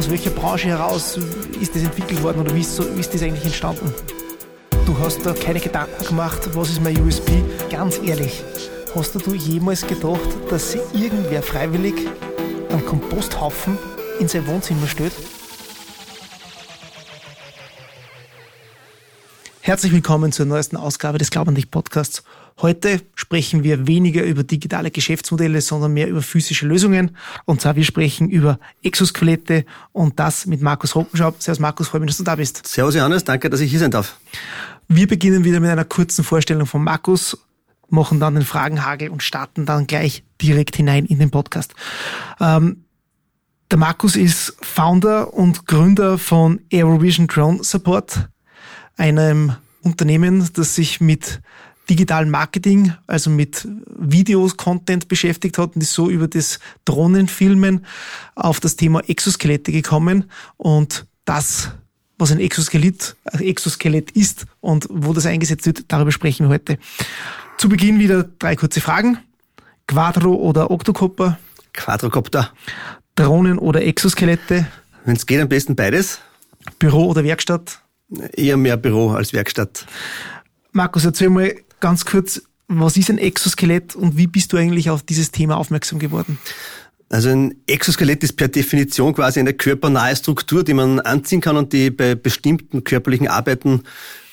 aus welcher Branche heraus ist das entwickelt worden oder wie ist, so, wie ist das eigentlich entstanden? Du hast da keine Gedanken gemacht, was ist mein USB? Ganz ehrlich, hast du jemals gedacht, dass irgendwer freiwillig einen Komposthaufen in sein Wohnzimmer stellt? Herzlich willkommen zur neuesten Ausgabe des Glaub an dich Podcasts. Heute sprechen wir weniger über digitale Geschäftsmodelle, sondern mehr über physische Lösungen. Und zwar wir sprechen über Exoskelette und das mit Markus Rockenschau. Servus Markus, freue mich, dass du da bist. Servus Johannes, danke, dass ich hier sein darf. Wir beginnen wieder mit einer kurzen Vorstellung von Markus, machen dann den Fragenhagel und starten dann gleich direkt hinein in den Podcast. Ähm, der Markus ist Founder und Gründer von Aerovision Drone Support einem Unternehmen, das sich mit digitalen Marketing, also mit Videos, Content beschäftigt hat und ist so über das Drohnenfilmen auf das Thema Exoskelette gekommen und das, was ein Exoskelett, ein Exoskelett ist und wo das eingesetzt wird, darüber sprechen wir heute. Zu Beginn wieder drei kurze Fragen. Quadro oder Octocopter? Quadrocopter. Drohnen oder Exoskelette? Wenn es geht, am besten beides. Büro oder Werkstatt? Eher mehr Büro als Werkstatt. Markus, erzähl mal ganz kurz, was ist ein Exoskelett und wie bist du eigentlich auf dieses Thema aufmerksam geworden? Also ein Exoskelett ist per Definition quasi eine körpernahe Struktur, die man anziehen kann und die bei bestimmten körperlichen Arbeiten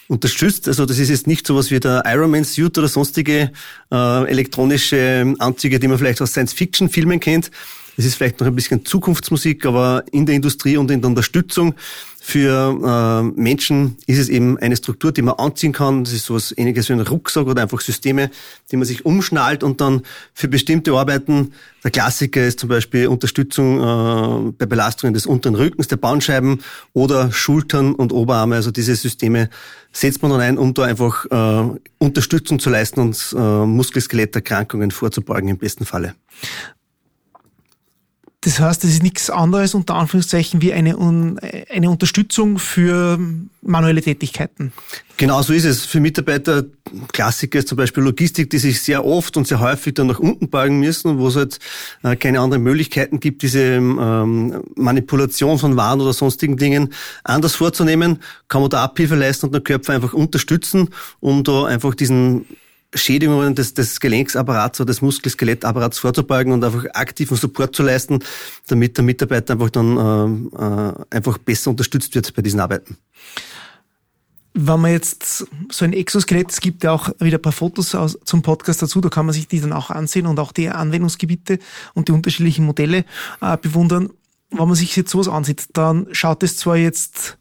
unterstützt. Also das ist jetzt nicht sowas wie der Ironman Suit oder sonstige äh, elektronische Anzüge, die man vielleicht aus Science-Fiction-Filmen kennt. Es ist vielleicht noch ein bisschen Zukunftsmusik, aber in der Industrie und in der Unterstützung für äh, Menschen ist es eben eine Struktur, die man anziehen kann. Das ist sowas ähnliches wie ein Rucksack oder einfach Systeme, die man sich umschnallt und dann für bestimmte Arbeiten, der Klassiker ist zum Beispiel Unterstützung äh, bei Belastungen des unteren Rückens, der Bandscheiben oder Schultern und Oberarme. Also diese Systeme setzt man dann ein, um da einfach äh, Unterstützung zu leisten und äh, Muskel-Skeletterkrankungen vorzubeugen im besten Falle. Das heißt, es ist nichts anderes unter Anführungszeichen wie eine, eine Unterstützung für manuelle Tätigkeiten. Genau so ist es. Für Mitarbeiter, Klassiker ist zum Beispiel Logistik, die sich sehr oft und sehr häufig dann nach unten beugen müssen, wo es halt äh, keine anderen Möglichkeiten gibt, diese ähm, Manipulation von Waren oder sonstigen Dingen anders vorzunehmen, kann man da Abhilfe leisten und den Körper einfach unterstützen, um da einfach diesen Schädigungen des, des Gelenksapparats oder des Muskel-Skelettapparats vorzubeugen und einfach aktiven Support zu leisten, damit der Mitarbeiter einfach dann äh, äh, einfach besser unterstützt wird bei diesen Arbeiten. Wenn man jetzt so ein Exoskelett, es gibt ja auch wieder ein paar Fotos aus, zum Podcast dazu, da kann man sich die dann auch ansehen und auch die Anwendungsgebiete und die unterschiedlichen Modelle äh, bewundern. Wenn man sich jetzt sowas ansieht, dann schaut es zwar jetzt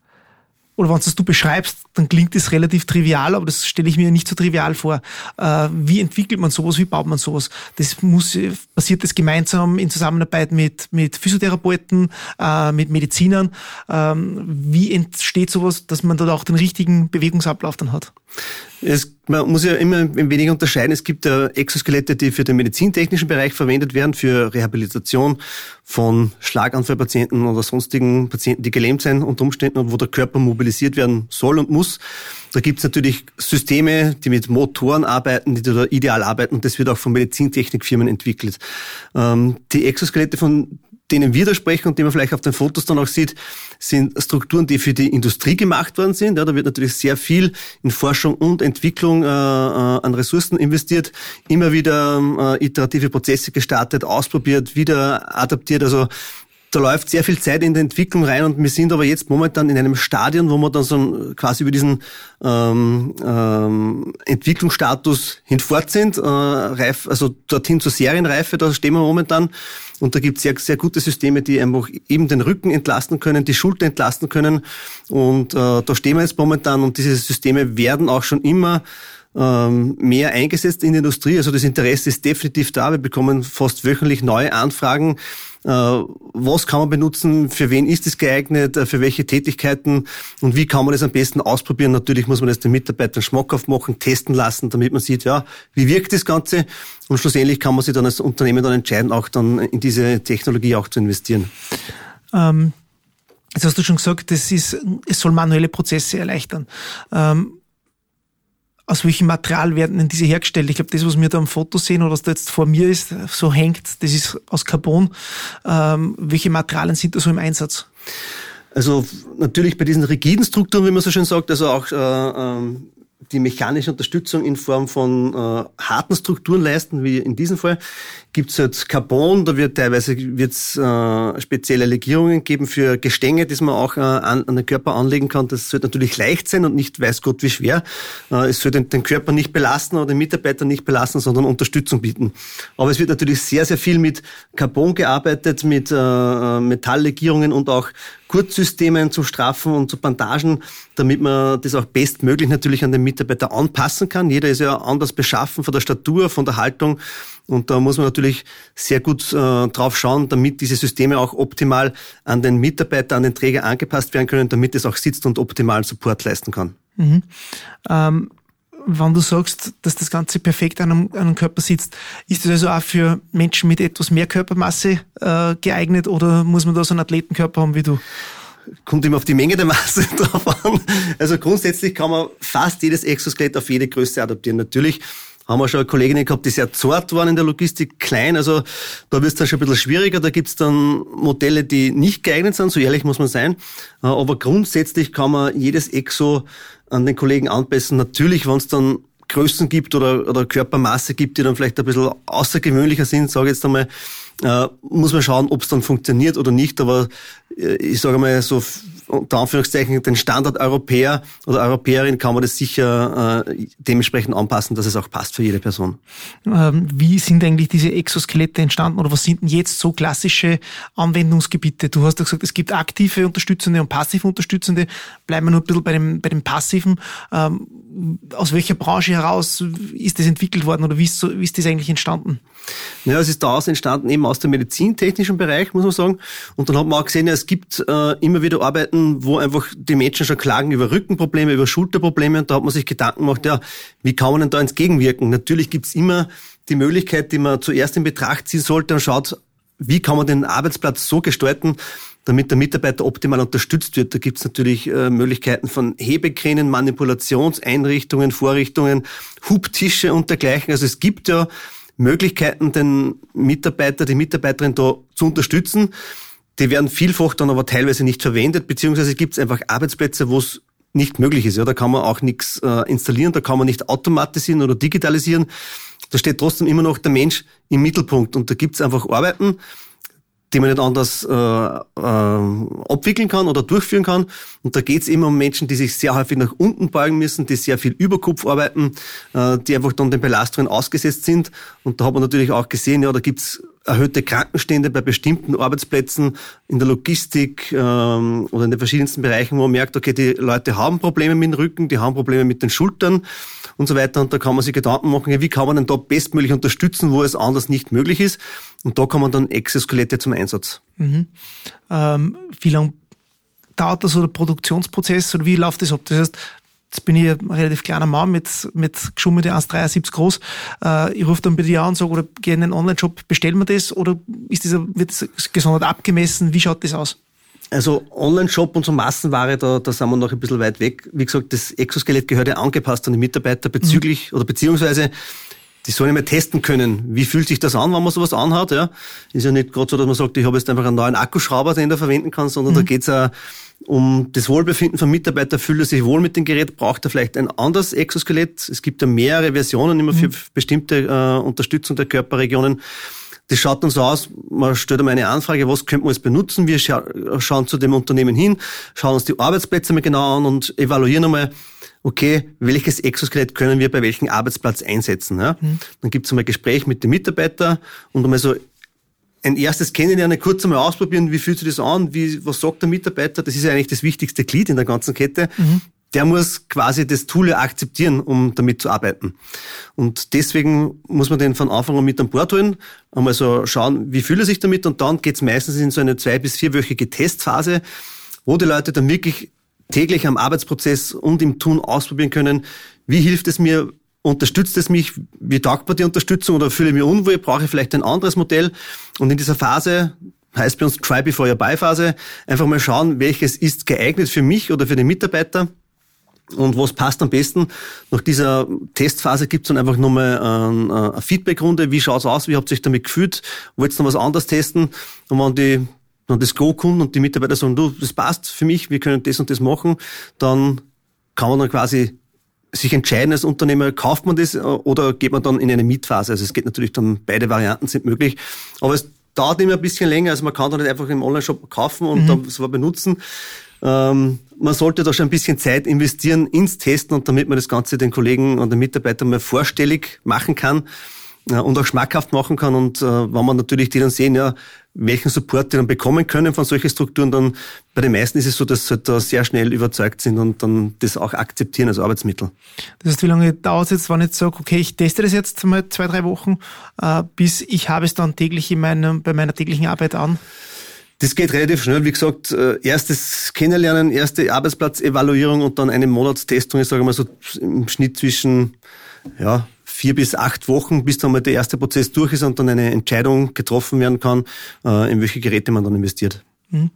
oder wenn du beschreibst, dann klingt es relativ trivial, aber das stelle ich mir nicht so trivial vor. Äh, wie entwickelt man sowas? Wie baut man sowas? Das muss, passiert das gemeinsam in Zusammenarbeit mit, mit Physiotherapeuten, äh, mit Medizinern? Ähm, wie entsteht sowas, dass man dort auch den richtigen Bewegungsablauf dann hat? Es, man muss ja immer ein wenig unterscheiden. Es gibt ja Exoskelette, die für den medizintechnischen Bereich verwendet werden, für Rehabilitation von Schlaganfallpatienten oder sonstigen Patienten, die gelähmt sind unter Umständen und wo der Körper mobilisiert werden soll und muss. Da gibt es natürlich Systeme, die mit Motoren arbeiten, die da ideal arbeiten und das wird auch von Medizintechnikfirmen entwickelt. Ähm, die Exoskelette, von denen wir da sprechen und die man vielleicht auf den Fotos dann auch sieht, sind Strukturen, die für die Industrie gemacht worden sind. Ja, da wird natürlich sehr viel in Forschung und Entwicklung äh, äh an Ressourcen investiert, immer wieder äh, iterative Prozesse gestartet, ausprobiert, wieder adaptiert. Also da läuft sehr viel Zeit in die Entwicklung rein und wir sind aber jetzt momentan in einem Stadion, wo wir dann so quasi über diesen ähm, ähm, Entwicklungsstatus hinfort sind, äh, reif, also dorthin zur Serienreife, da stehen wir momentan. Und da gibt es sehr, sehr gute Systeme, die einfach eben den Rücken entlasten können, die Schulter entlasten können. Und äh, da stehen wir jetzt momentan und diese Systeme werden auch schon immer ähm, mehr eingesetzt in der Industrie. Also das Interesse ist definitiv da. Wir bekommen fast wöchentlich neue Anfragen äh, was kann man benutzen, für wen ist es geeignet, äh, für welche Tätigkeiten und wie kann man das am besten ausprobieren. Natürlich muss man das den Mitarbeitern schmackhaft machen, testen lassen, damit man sieht, ja, wie wirkt das Ganze und schlussendlich kann man sich dann als Unternehmen dann entscheiden, auch dann in diese Technologie auch zu investieren. Ähm, jetzt hast du schon gesagt, das ist, es soll manuelle Prozesse erleichtern. Ähm, aus welchem Material werden denn diese hergestellt? Ich glaube, das, was wir da am Foto sehen oder was da jetzt vor mir ist, so hängt, das ist aus Carbon. Ähm, welche Materialien sind da so im Einsatz? Also natürlich bei diesen rigiden Strukturen, wie man so schön sagt, also auch äh, ähm, die mechanische Unterstützung in Form von äh, harten Strukturen leisten, wie in diesem Fall, gibt es jetzt Carbon, da wird teilweise wird's, äh, spezielle Legierungen geben für Gestänge, die man auch äh, an, an, den Körper anlegen kann. Das sollte natürlich leicht sein und nicht weiß Gott wie schwer. Äh, es soll den, den, Körper nicht belasten oder den Mitarbeiter nicht belasten, sondern Unterstützung bieten. Aber es wird natürlich sehr, sehr viel mit Carbon gearbeitet, mit äh, äh Metalllegierungen und auch Kurzsystemen zu Strafen und zu Bandagen, damit man das auch bestmöglich natürlich an den Mitarbeiter anpassen kann. Jeder ist ja anders beschaffen von der Statur, von der Haltung. Und da muss man natürlich sehr gut äh, drauf schauen, damit diese Systeme auch optimal an den Mitarbeiter, an den Träger angepasst werden können, damit es auch sitzt und optimalen Support leisten kann. Mhm. Ähm wenn du sagst, dass das Ganze perfekt an einem, an einem Körper sitzt, ist das also auch für Menschen mit etwas mehr Körpermasse äh, geeignet oder muss man da so einen Athletenkörper haben wie du? Kommt immer auf die Menge der Masse drauf an. Also grundsätzlich kann man fast jedes Exoskelett auf jede Größe adaptieren. Natürlich haben wir schon Kolleginnen gehabt, die sehr zart waren in der Logistik, klein, also da wird es dann schon ein bisschen schwieriger. Da gibt es dann Modelle, die nicht geeignet sind, so ehrlich muss man sein. Äh, aber grundsätzlich kann man jedes Exo an den Kollegen anpassen. Natürlich, wenn es dann Größen gibt oder, oder Körpermaße gibt, die dann vielleicht ein bisschen außergewöhnlicher sind, sage ich jetzt einmal, äh, muss man schauen, ob es dann funktioniert oder nicht. Aber äh, ich sage mal so unter Anführungszeichen den Standard Europäer oder Europäerin kann man das sicher äh, dementsprechend anpassen, dass es auch passt für jede Person. Ähm, wie sind eigentlich diese Exoskelette entstanden oder was sind denn jetzt so klassische Anwendungsgebiete? Du hast ja gesagt, es gibt aktive Unterstützende und passiv Unterstützende. Bleiben wir nur ein bisschen bei dem, bei dem Passiven. Ähm, aus welcher Branche heraus ist das entwickelt worden oder wie ist, so, wie ist das eigentlich entstanden? Ja, es ist daraus entstanden eben aus dem medizintechnischen Bereich, muss man sagen. Und dann hat man auch gesehen, es gibt äh, immer wieder Arbeiten, wo einfach die Menschen schon klagen über Rückenprobleme, über Schulterprobleme. Und da hat man sich Gedanken gemacht, ja, wie kann man denn da entgegenwirken? Natürlich gibt's immer die Möglichkeit, die man zuerst in Betracht ziehen sollte und schaut, wie kann man den Arbeitsplatz so gestalten, damit der Mitarbeiter optimal unterstützt wird. Da gibt es natürlich äh, Möglichkeiten von Hebekränen, Manipulationseinrichtungen, Vorrichtungen, Hubtische und dergleichen. Also es gibt ja Möglichkeiten, den Mitarbeiter, die Mitarbeiterin da zu unterstützen. Die werden vielfach dann aber teilweise nicht verwendet, beziehungsweise gibt es einfach Arbeitsplätze, wo es nicht möglich ist. Ja, da kann man auch nichts äh, installieren, da kann man nicht automatisieren oder digitalisieren. Da steht trotzdem immer noch der Mensch im Mittelpunkt und da gibt es einfach Arbeiten, die man nicht anders äh, äh, abwickeln kann oder durchführen kann. Und da geht es immer um Menschen, die sich sehr häufig nach unten beugen müssen, die sehr viel über Kopf arbeiten, äh, die einfach dann den Belastungen ausgesetzt sind. Und da hat man natürlich auch gesehen, ja, da gibt's erhöhte Krankenstände bei bestimmten Arbeitsplätzen in der Logistik ähm, oder in den verschiedensten Bereichen, wo man merkt, okay, die Leute haben Probleme mit dem Rücken, die haben Probleme mit den Schultern und so weiter. Und da kann man sich Gedanken machen, wie kann man denn da bestmöglich unterstützen, wo es anders nicht möglich ist. Und da kommen dann Exoskelette zum Einsatz. Mhm. Ähm, wie lange dauert das so der Produktionsprozess oder wie läuft das ab? Das heißt, Jetzt bin ich ein relativ kleiner Mann mit, mit geschummelte 1,73 groß. Äh, ich rufe dann bei dir an und sage, oder gehe in einen Online-Shop, bestellen wir das oder ist das, wird das gesondert abgemessen? Wie schaut das aus? Also Online-Shop und so Massenware, da, da sind wir noch ein bisschen weit weg. Wie gesagt, das Exoskelett gehört ja angepasst an die Mitarbeiter bezüglich mhm. oder beziehungsweise die sollen ja mal testen können, wie fühlt sich das an, wenn man sowas anhat. Ja? Ist ja nicht gerade so, dass man sagt, ich habe jetzt einfach einen neuen Akkuschrauber, den du verwenden kann, sondern mhm. da geht's ja um das Wohlbefinden vom Mitarbeiter. Fühlt er sich wohl mit dem Gerät, braucht er vielleicht ein anderes Exoskelett. Es gibt ja mehrere Versionen immer für mhm. bestimmte äh, Unterstützung der Körperregionen. Das schaut dann so aus, man stellt einmal eine Anfrage, was könnte man jetzt benutzen? Wir scha schauen zu dem Unternehmen hin, schauen uns die Arbeitsplätze mal genau an und evaluieren einmal, okay, welches Exoskelett können wir bei welchem Arbeitsplatz einsetzen? Ja? Mhm. Dann gibt es einmal ein Gespräch mit dem Mitarbeiter und einmal so ein erstes Kennenlernen, kurz einmal ausprobieren, wie fühlt sich das an, wie, was sagt der Mitarbeiter? Das ist ja eigentlich das wichtigste Glied in der ganzen Kette. Mhm der muss quasi das Tool akzeptieren, um damit zu arbeiten. Und deswegen muss man den von Anfang an mit an Bord holen, einmal so schauen, wie fühlt er sich damit und dann geht's meistens in so eine zwei- bis vierwöchige Testphase, wo die Leute dann wirklich täglich am Arbeitsprozess und im Tun ausprobieren können, wie hilft es mir, unterstützt es mich, wie taugt man die Unterstützung oder fühle ich mich unwohl, brauche ich vielleicht ein anderes Modell. Und in dieser Phase, heißt bei uns Try Before Your Buy Phase, einfach mal schauen, welches ist geeignet für mich oder für den Mitarbeiter Und was passt am besten? Nach dieser Testphase gibt es dann einfach nochmal ein, eine Feedbackrunde. Wie schaut's aus? Wie habt ihr euch damit gefühlt? Wollt ihr noch was anderes testen? Und wenn die dann das Go kommt und die Mitarbeiter sagen, du, das passt für mich, wir können das und das machen, dann kann man dann quasi sich entscheiden als Unternehmer, kauft man das äh, oder geht man dann in eine Mietphase? Also es geht natürlich dann, beide Varianten sind möglich. Aber es dauert immer ein bisschen länger, also man kann dann nicht einfach im Online-Shop kaufen und mhm. dann so benutzen. Ähm, man sollte da schon ein bisschen Zeit investieren ins Testen und damit man das Ganze den Kollegen und den Mitarbeitern mal vorstellig machen kann und auch schmackhaft machen kann. Und äh, wenn man natürlich die dann sehen, ja, welchen Support die dann bekommen können von solchen Strukturen, dann bei den meisten ist es so, dass sie halt da sehr schnell überzeugt sind und dann das auch akzeptieren als Arbeitsmittel. Das heißt, wie lange dauert es jetzt, wenn ich sage, okay, ich teste das jetzt mal zwei, drei Wochen, äh, bis ich habe es dann täglich in meinem, bei meiner täglichen Arbeit an? Das geht relativ schnell. Wie gesagt, äh, erstes Kennenlernen, erste Arbeitsplatzevaluierung und dann eine Monatstestung. Ich sage mal so im Schnitt zwischen ja, vier bis acht Wochen, bis dann mal der erste Prozess durch ist und dann eine Entscheidung getroffen werden kann, äh, in welche Geräte man dann investiert. Mhm.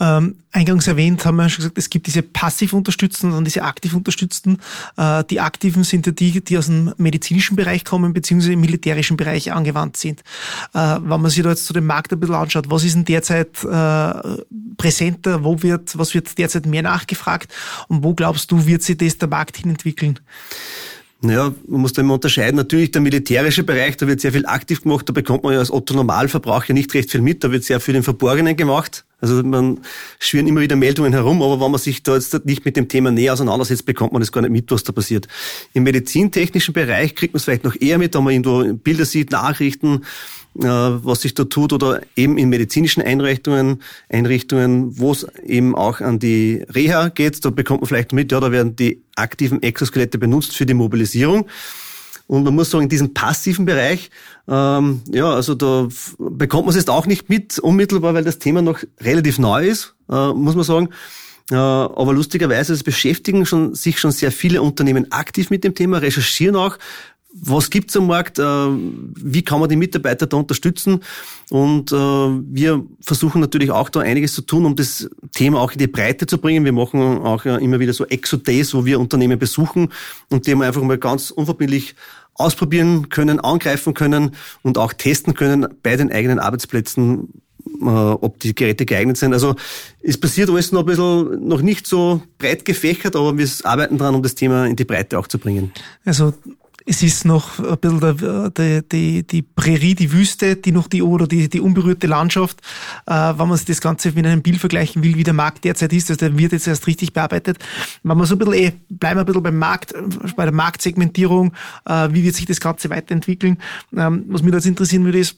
Ähm, eingangs erwähnt haben wir schon gesagt, es gibt diese passiv unterstützten und diese aktiv unterstützten. Äh, die aktiven sind ja die, die aus dem medizinischen Bereich kommen, beziehungsweise im militärischen Bereich angewandt sind. Äh, wenn man sich da jetzt zu dem Markt ein bisschen anschaut, was ist denn derzeit äh, präsenter, wo wird, was wird derzeit mehr nachgefragt und wo glaubst du, wird sich das der Markt hin entwickeln? Naja, man muss da immer unterscheiden. Natürlich der militärische Bereich, da wird sehr viel aktiv gemacht, da bekommt man ja als Otto Normalverbraucher nicht recht viel mit, da wird sehr viel im Verborgenen gemacht. Also man schwirren immer wieder Meldungen herum, aber wenn man sich da jetzt nicht mit dem Thema näher auseinandersetzt, bekommt man das gar nicht mit, was da passiert. Im medizintechnischen Bereich kriegt man es vielleicht noch eher mit, da man irgendwo Bilder sieht, Nachrichten, was sich da tut oder eben in medizinischen Einrichtungen, Einrichtungen, wo es eben auch an die Reha geht, da bekommt man vielleicht mit, ja, da werden die aktiven Exoskelette benutzt für die Mobilisierung. Und man muss sagen, in diesem passiven Bereich, ähm, ja, also da bekommt man es jetzt auch nicht mit unmittelbar, weil das Thema noch relativ neu ist, äh, muss man sagen. Äh, aber lustigerweise, es beschäftigen schon, sich schon sehr viele Unternehmen aktiv mit dem Thema, recherchieren auch, was gibt's am Markt, äh, wie kann man die Mitarbeiter da unterstützen und äh, wir versuchen natürlich auch da einiges zu tun, um das Thema auch in die Breite zu bringen. Wir machen auch immer wieder so Exo-Days, wo wir Unternehmen besuchen und die einfach mal ganz unverbindlich ausprobieren können, angreifen können und auch testen können bei den eigenen Arbeitsplätzen, äh, ob die Geräte geeignet sind. Also es passiert alles noch ein bisschen, noch nicht so breit gefächert, aber wir arbeiten dran, um das Thema in die Breite auch zu bringen. Also es ist noch ein bisschen die, die, die Prärie, die Wüste, die noch die oder die, die unberührte Landschaft. Äh, wenn man sich das Ganze mit einem Bild vergleichen will, wie der Markt derzeit ist, also der wird jetzt erst richtig bearbeitet. Wenn man so ein bisschen, eh, bleiben wir ein bisschen beim Markt, bei der Marktsegmentierung, äh, wie wird sich das Ganze weiterentwickeln. Ähm, was mich jetzt interessieren würde, ist,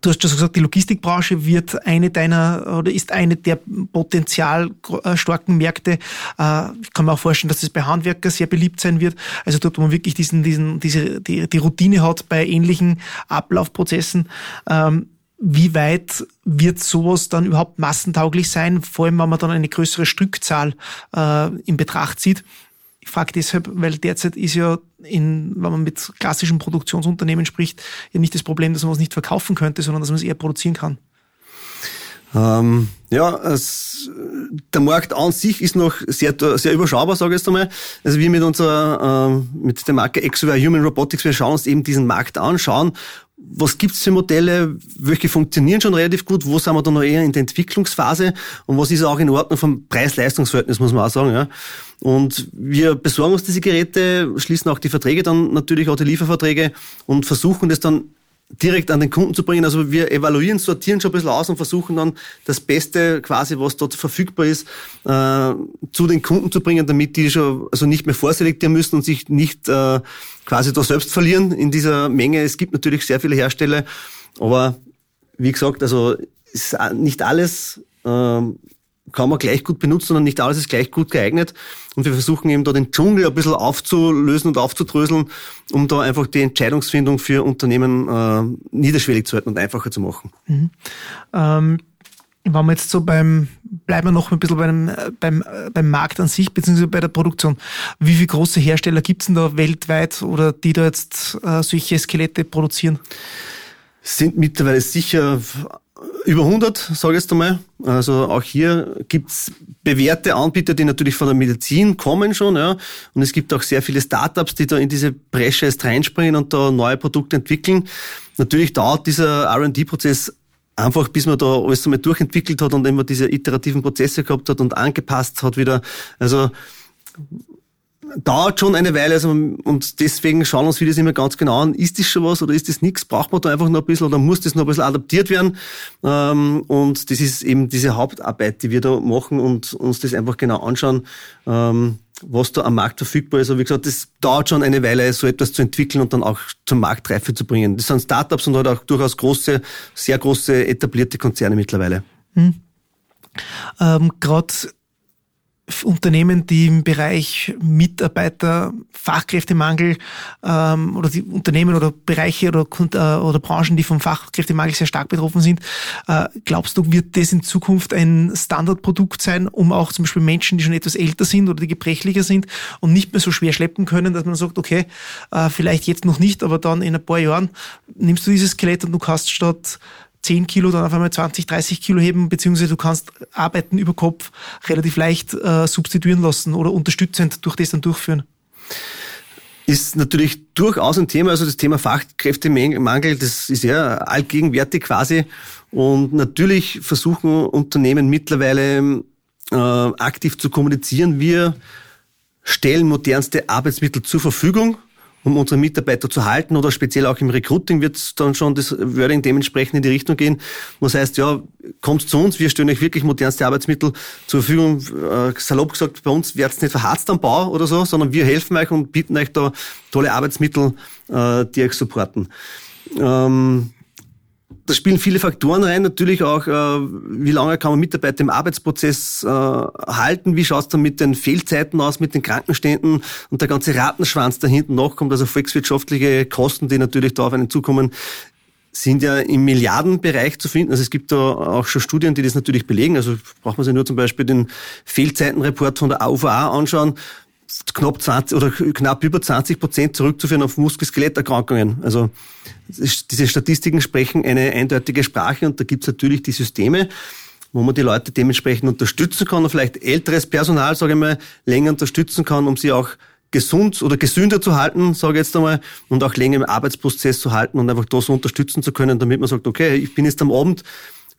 Du hast schon gesagt, die Logistikbranche wird eine deiner oder ist eine der potenzial äh, starken Märkte. Äh, ich kann mir auch vorstellen, dass das bei Handwerkern sehr beliebt sein wird. Also dort, wo man wirklich diesen, diesen, diese, die, die Routine hat bei ähnlichen Ablaufprozessen. Ähm, wie weit wird sowas dann überhaupt massentauglich sein, vor allem wenn man dann eine größere Stückzahl äh, in Betracht zieht? Frage deshalb, weil derzeit ist ja, in, wenn man mit klassischen Produktionsunternehmen spricht, ja nicht das Problem, dass man es nicht verkaufen könnte, sondern dass man es eher produzieren kann. Ähm, ja, es, der Markt an sich ist noch sehr, sehr überschaubar, sage ich jetzt einmal. Also wir mit unserer, ähm, mit der Marke Exovia Human Robotics, wir schauen uns eben diesen Markt an, schauen, was gibt's für Modelle, welche funktionieren schon relativ gut, wo sind wir dann noch eher in der Entwicklungsphase und was ist auch in Ordnung vom Preis-Leistungs-Verhältnis, muss man auch sagen. Ja. Und wir besorgen uns diese Geräte, schließen auch die Verträge dann natürlich auch die Lieferverträge und versuchen das dann direkt an den Kunden zu bringen. Also wir evaluieren, sortieren schon ein bisschen aus und versuchen dann das Beste quasi, was dort verfügbar ist, äh, zu den Kunden zu bringen, damit die schon also nicht mehr vorselektieren müssen und sich nicht äh, quasi da selbst verlieren in dieser Menge. Es gibt natürlich sehr viele Hersteller, aber wie gesagt, also ist nicht alles äh, kann man gleich gut benutzen und nicht alles ist gleich gut geeignet. Und wir versuchen eben da den Dschungel ein bisschen aufzulösen und aufzudröseln, um da einfach die Entscheidungsfindung für Unternehmen äh, niederschwellig zu halten und einfacher zu machen. Mhm. Ähm, wenn wir jetzt so beim, bleiben wir noch ein bisschen beim, beim, beim Markt an sich, beziehungsweise bei der Produktion. Wie viele große Hersteller gibt es denn da weltweit oder die da jetzt äh, solche Skelette produzieren? sind mittlerweile sicher über 100, sage ich jetzt einmal. Also auch hier gibt's bewährte Anbieter, die natürlich von der Medizin kommen schon. Ja. Und es gibt auch sehr viele Startups, die da in diese Bresche erst reinspringen und da neue Produkte entwickeln. Natürlich dauert dieser R&D-Prozess einfach bis man da alles einmal durchentwickelt hat und immer diese iterativen Prozesse gehabt hat und angepasst hat wieder. Also dauert schon eine Weile also, und deswegen schauen uns vieles immer ganz genau an, ist das schon was oder ist das nichts, braucht man da einfach noch ein bisschen oder muss das noch ein bisschen adaptiert werden ähm, und das ist eben diese Hauptarbeit, die wir da machen und uns das einfach genau anschauen, ähm, was da am Markt verfügbar ist. Aber wie gesagt, das dauert schon eine Weile, so etwas zu entwickeln und dann auch zur Marktreife zu bringen. Das sind Startups und halt auch durchaus große, sehr große etablierte Konzerne mittlerweile. Hm. Ähm, Gerade Unternehmen, die im Bereich Mitarbeiter, Fachkräftemangel ähm, oder die Unternehmen oder Bereiche oder, äh, oder Branchen, die vom Fachkräftemangel sehr stark betroffen sind, äh, glaubst du, wird das in Zukunft ein Standardprodukt sein, um auch zum Beispiel Menschen, die schon etwas älter sind oder die gebrechlicher sind und nicht mehr so schwer schleppen können, dass man sagt, okay, äh, vielleicht jetzt noch nicht, aber dann in ein paar Jahren nimmst du dieses Skelett und du kannst statt 10 Kilo dann auf einmal 20, 30 Kilo heben, beziehungsweise du kannst Arbeiten über Kopf relativ leicht äh, substituieren lassen oder unterstützend durch das dann durchführen. Ist natürlich durchaus ein Thema, also das Thema Fachkräftemangel, das ist ja allgegenwärtig quasi. Und natürlich versuchen Unternehmen mittlerweile äh, aktiv zu kommunizieren. Wir stellen modernste Arbeitsmittel zur Verfügung um unsere Mitarbeiter zu halten oder speziell auch im Recruiting wird dann schon das Wording dementsprechend in die Richtung gehen. Was heißt, ja, kommt zu uns, wir stellen euch wirklich modernste Arbeitsmittel zur Verfügung. Äh, salopp gesagt, bei uns wird's nicht verharzt am Bau oder so, sondern wir helfen euch und bieten euch da tolle Arbeitsmittel, äh, die euch supporten. Ähm, da spielen viele Faktoren rein, natürlich auch, äh, wie lange kann man Mitarbeiter im Arbeitsprozess äh, halten, wie schaut es dann mit den Fehlzeiten aus, mit den Krankenständen und der ganze Ratenschwanz da hinten noch kommt, also volkswirtschaftliche Kosten, die natürlich da auf einen zukommen, sind ja im Milliardenbereich zu finden. Also es gibt da auch schon Studien, die das natürlich belegen. Also braucht man sich nur zum Beispiel den Fehlzeitenreport von der AUVA anschauen, knapp 20 oder knapp über 20 Prozent zurückzuführen auf Muskel-Skeletterkrankungen. Also diese Statistiken sprechen eine eindeutige Sprache und da gibt es natürlich die Systeme, wo man die Leute dementsprechend unterstützen kann und vielleicht älteres Personal, sage ich mal, länger unterstützen kann, um sie auch gesund oder gesünder zu halten, sage ich jetzt einmal, und auch länger im Arbeitsprozess zu halten und einfach da so unterstützen zu können, damit man sagt, okay, ich bin jetzt am Abend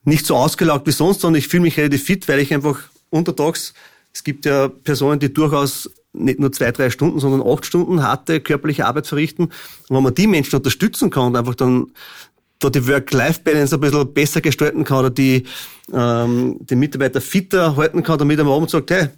nicht so ausgelaugt wie sonst, sondern ich fühle mich relativ fit, weil ich einfach untertags, es gibt ja Personen, die durchaus nicht nur zwei, drei Stunden, sondern acht Stunden harte körperliche Arbeit verrichten. Und wenn man die Menschen unterstützen kann und einfach dann da die Work-Life-Balance ein bisschen besser gestalten kann oder die, ähm, die Mitarbeiter fitter halten kann, damit er am Abend sagt, hey,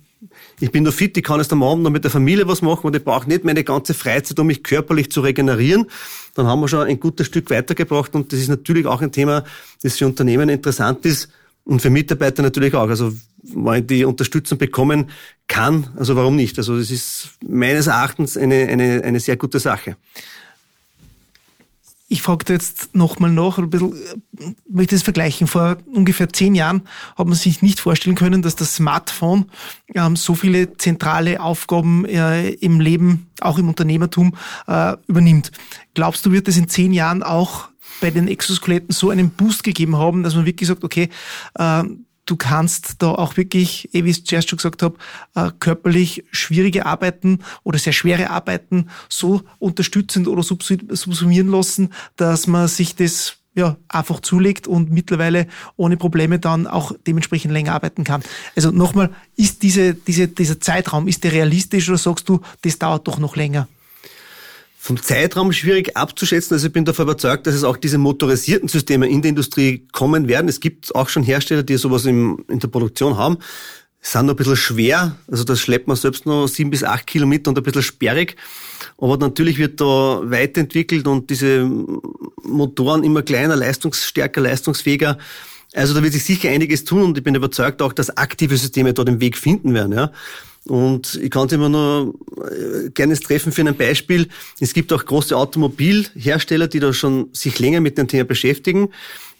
ich bin nur fit, ich kann jetzt am Abend noch mit der Familie was machen und ich brauche nicht meine ganze Freizeit, um mich körperlich zu regenerieren. Dann haben wir schon ein gutes Stück weitergebracht und das ist natürlich auch ein Thema, das für Unternehmen interessant ist und für Mitarbeiter natürlich auch. Also wenn die Unterstützung bekommen kann, also warum nicht? Also das ist meines Erachtens eine, eine, eine sehr gute Sache. Ich fragte jetzt nochmal nach, ein bisschen, möchte das vergleichen. Vor ungefähr zehn Jahren hat man sich nicht vorstellen können, dass das Smartphone ähm, so viele zentrale Aufgaben äh, im Leben, auch im Unternehmertum, äh, übernimmt. Glaubst du, wird es in zehn Jahren auch bei den Exoskeletten so einen Boost gegeben haben, dass man wirklich sagt, okay, äh, du kannst da auch wirklich, eh wie ich zuerst schon gesagt habe, äh, körperlich schwierige Arbeiten oder sehr schwere Arbeiten so unterstützend oder subsumieren lassen, dass man sich das ja, einfach zulegt und mittlerweile ohne Probleme dann auch dementsprechend länger arbeiten kann. Also nochmal, ist diese, diese, dieser Zeitraum, ist der realistisch oder sagst du, das dauert doch noch länger? Vom Zeitraum schwierig abzuschätzen. Also ich bin davon überzeugt, dass es auch diese motorisierten Systeme in der Industrie kommen werden. Es gibt auch schon Hersteller, die sowas im, in der Produktion haben. Sind noch ein bisschen schwer, also das schleppt man selbst noch sieben bis acht Kilometer und ein bisschen sperrig. Aber natürlich wird da weiterentwickelt und diese Motoren immer kleiner, leistungsstärker, leistungsfähiger. Also da wird sich sicher einiges tun und ich bin überzeugt auch, dass aktive Systeme dort den Weg finden werden. Ja. Und ich kann es immer nur äh, gerne treffen für ein Beispiel. Es gibt auch große Automobilhersteller, die da schon sich länger mit dem Thema beschäftigen,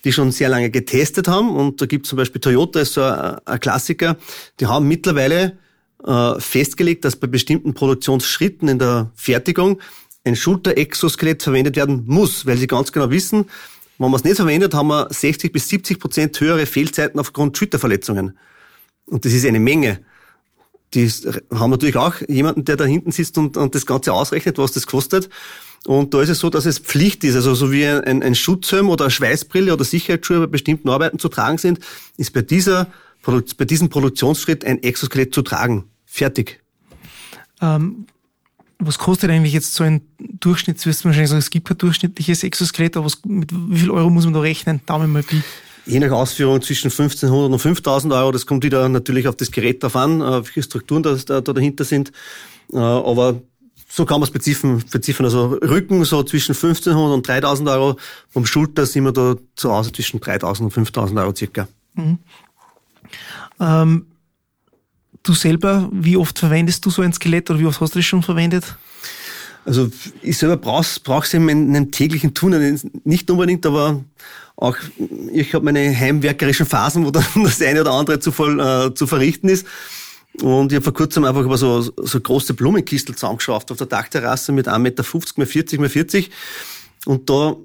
die schon sehr lange getestet haben. Und da gibt es zum Beispiel Toyota, ist so ein, ein Klassiker. Die haben mittlerweile äh, festgelegt, dass bei bestimmten Produktionsschritten in der Fertigung ein Schulter-Exoskelett verwendet werden muss, weil sie ganz genau wissen, Wenn man es nicht verwendet, haben wir 60 bis 70 Prozent höhere Fehlzeiten aufgrund Schütterverletzungen. Und das ist eine Menge. Die haben natürlich auch jemanden, der da hinten sitzt und, und das Ganze ausrechnet, was das kostet. Und da ist es so, dass es Pflicht ist, also so wie ein, ein Schutzhelm oder eine Schweißbrille oder Sicherheitsschuhe bei bestimmten Arbeiten zu tragen sind, ist bei dieser, bei diesem Produktionsschritt ein Exoskelett zu tragen. Fertig. Ähm, was kostet eigentlich jetzt so ein Durchschnitt? Wirst du wahrscheinlich sagen, es gibt kein durchschnittliches Exoskelett, aber was, mit wie viel Euro muss man da rechnen? Daumen mal Pi. Je nach Ausführung zwischen 1500 und 5000 Euro. Das kommt wieder natürlich auf das Gerät drauf an, äh, welche Strukturen da, da dahinter sind. Äh, aber so kann man es beziffern, beziffern. Also Rücken so zwischen 1500 und 3000 Euro. Vom Schulter sind wir da zu Hause zwischen 3000 und 5000 Euro circa. Mhm. Ähm, du selber, wie oft verwendest du so ein Skelett oder wie oft hast du das schon verwendet? Also ich selber brauch's brauch's in meinem täglichen Tun nicht unbedingt, aber auch ich habe meine heimwerkerischen Phasen, wo dann das eine oder andere zu, voll, äh, zu verrichten ist. Und ich habe vor kurzem einfach über so, so große Blumenkistel zusammengeschraubt auf der Dachterrasse mit 1,50 Meter mal 40 mal 40. Und da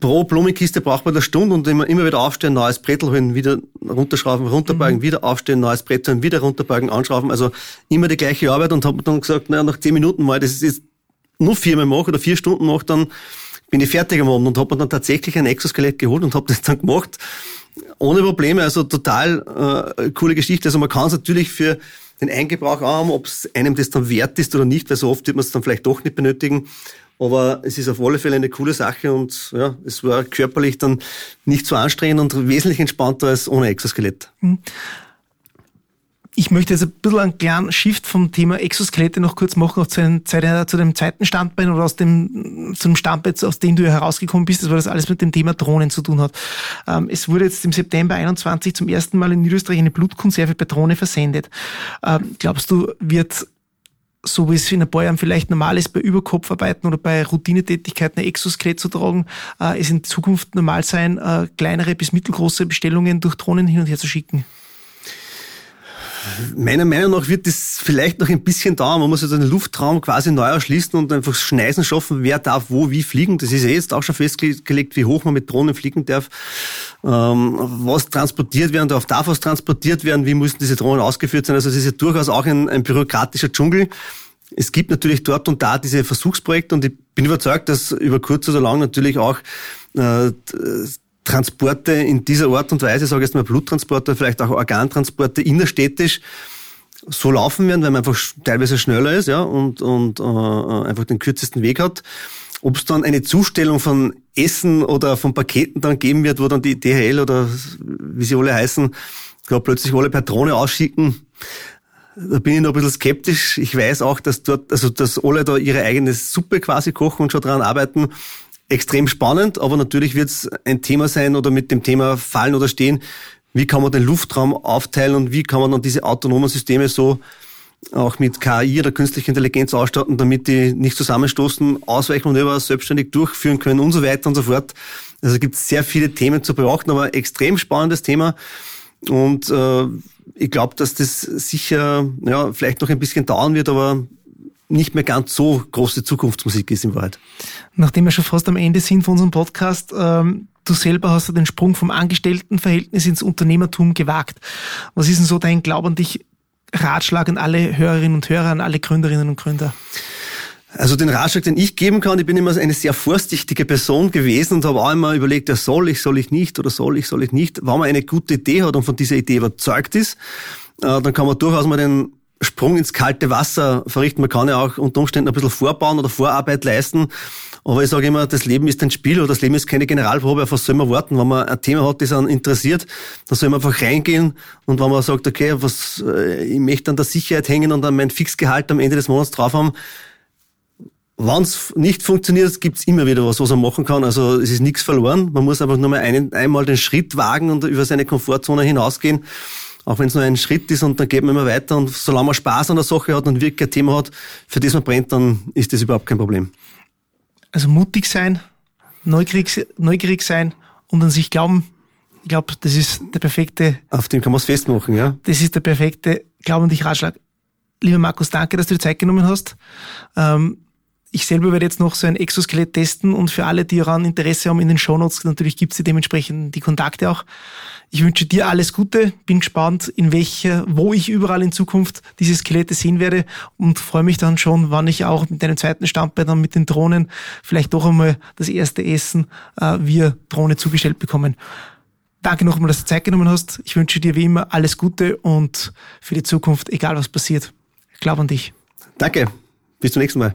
pro Blumenkiste braucht man eine Stunde und immer, immer wieder aufstehen, neues Brettel holen, wieder runterschrauben, runterbeugen, mhm. wieder aufstehen, neues Brett holen, wieder runterbeugen, anschrauben. Also immer die gleiche Arbeit und habe dann gesagt, naja, nach zehn Minuten mal, das ist jetzt nur viermal mache oder vier Stunden mache, dann bin ich fertig geworden und habe mir dann tatsächlich ein Exoskelett geholt und habe das dann gemacht. Ohne Probleme, also total äh, coole Geschichte. Also man kann es natürlich für den Eingebrauch haben, ob es einem das dann wert ist oder nicht, weil so oft wird man es dann vielleicht doch nicht benötigen. Aber es ist auf alle Fälle eine coole Sache und ja, es war körperlich dann nicht so anstrengend und wesentlich entspannter als ohne Exoskelett. Mhm. Ich möchte jetzt ein bisschen einen kleinen Shift vom Thema Exoskelette noch kurz machen, auch zu, einem, zu dem zweiten Standbein oder aus dem, zum Standbein, aus dem du herausgekommen bist, weil das alles mit dem Thema Drohnen zu tun hat. Ähm, es wurde jetzt im September 21 zum ersten Mal in Niederösterreich eine Blutkonserve bei Drohne versendet. Ähm, glaubst du, wird so wie es in ein paar Jahren vielleicht normal ist, bei Überkopfarbeiten oder bei Routinetätigkeiten ein Exoskelett zu tragen, äh, es in Zukunft normal sein, äh, kleinere bis mittelgroße Bestellungen durch Drohnen hin und her zu schicken? Meiner Meinung nach wird das vielleicht noch ein bisschen dauern. Man muss also den Luftraum quasi neu erschließen und einfach Schneisen schaffen, wer darf wo wie fliegen. Das ist ja jetzt auch schon festgelegt, wie hoch man mit Drohnen fliegen darf. Ähm, was transportiert werden darf, darf was transportiert werden, wie müssen diese Drohnen ausgeführt sein. Also es ist ja durchaus auch ein, ein bürokratischer Dschungel. Es gibt natürlich dort und da diese Versuchsprojekte und ich bin überzeugt, dass über kurz oder lang natürlich auch äh, Transporte in dieser Art und Weise, sage ich jetzt mal Bluttransporte, vielleicht auch Organtransporte innerstädtisch so laufen werden, weil man einfach teilweise schneller ist ja, und, und äh, einfach den kürzesten Weg hat. Ob es dann eine Zustellung von Essen oder von Paketen dann geben wird, wo dann die DHL oder wie sie alle heißen, glaub, plötzlich alle per Drohne ausschicken, da bin ich noch ein bisschen skeptisch. Ich weiß auch, dass dort, also dass alle da ihre eigene Suppe quasi kochen und schon dran arbeiten extrem spannend, aber natürlich wird es ein Thema sein oder mit dem Thema fallen oder stehen, wie kann man den Luftraum aufteilen und wie kann man dann diese autonomen Systeme so auch mit KI oder künstlicher Intelligenz ausstatten, damit die nicht zusammenstoßen, Ausweichmanöver selbstständig durchführen können und so weiter und so fort. Also es gibt sehr viele Themen zu beachten, aber extrem spannendes Thema. Und äh, ich glaube, dass das sicher ja, vielleicht noch ein bisschen dauern wird, aber nicht mehr ganz so große Zukunftsmusik ist in Wahrheit. Nachdem wir schon fast am Ende sind von unserem Podcast, ähm, du selber hast ja den Sprung vom Angestelltenverhältnis ins Unternehmertum gewagt. Was ist denn so dein Glaub an dich, Ratschlag an alle Hörerinnen und Hörer, an alle Gründerinnen und Gründer? Also den Ratschlag, den ich geben kann, ich bin immer eine sehr vorsichtige Person gewesen und habe auch immer überlegt, ja, soll ich, soll ich nicht oder soll ich, soll ich nicht. Wenn man eine gute Idee hat und von dieser Idee überzeugt ist, äh, dann kann man durchaus mal den Sprung ins kalte Wasser verrichten. Man kann ja auch unter Umständen ein bisschen vorbauen oder Vorarbeit leisten. Aber ich sage immer, das Leben ist ein Spiel oder das Leben ist keine Generalprobe. Auf was soll man warten? Wenn man ein Thema hat, das einen interessiert, dann soll man einfach reingehen. Und wenn man sagt, okay, was, äh, ich möchte an der Sicherheit hängen und an mein Fixgehalt am Ende des Monats drauf haben, wenn es nicht funktioniert, gibt's immer wieder was, was man machen kann. Also es ist nichts verloren. Man muss einfach nur mal einen, einmal den Schritt wagen und über seine Komfortzone hinausgehen auch wenn es nur ein Schritt ist und dann geht man immer weiter und solange man Spaß an der Sache hat und wirklich ein Thema hat, für das man brennt, dann ist das überhaupt kein Problem. Also mutig sein, neugierig, neugierig sein und an sich glauben. Ich glaube, das ist der perfekte. Auf dem kann man es festmachen, ja. Das ist der perfekte Glauben an dich Ratschlag. Lieber Markus, danke, dass du dir Zeit genommen hast. Ähm, ich selber werde jetzt noch so ein Exoskelett testen und für alle, die daran Interesse haben, in den Shownotes, natürlich gibt es dementsprechend die Kontakte auch. Ich wünsche dir alles Gute, bin gespannt, in welcher, wo ich überall in Zukunft diese Skelette sehen werde und freue mich dann schon, wann ich auch mit deinem zweiten Standbein dann mit den Drohnen vielleicht doch einmal das erste Essen äh, via Drohne zugestellt bekommen. Danke nochmal, dass du Zeit genommen hast. Ich wünsche dir wie immer alles Gute und für die Zukunft, egal was passiert. Ich glaube an dich. Danke. Bis zum nächsten Mal.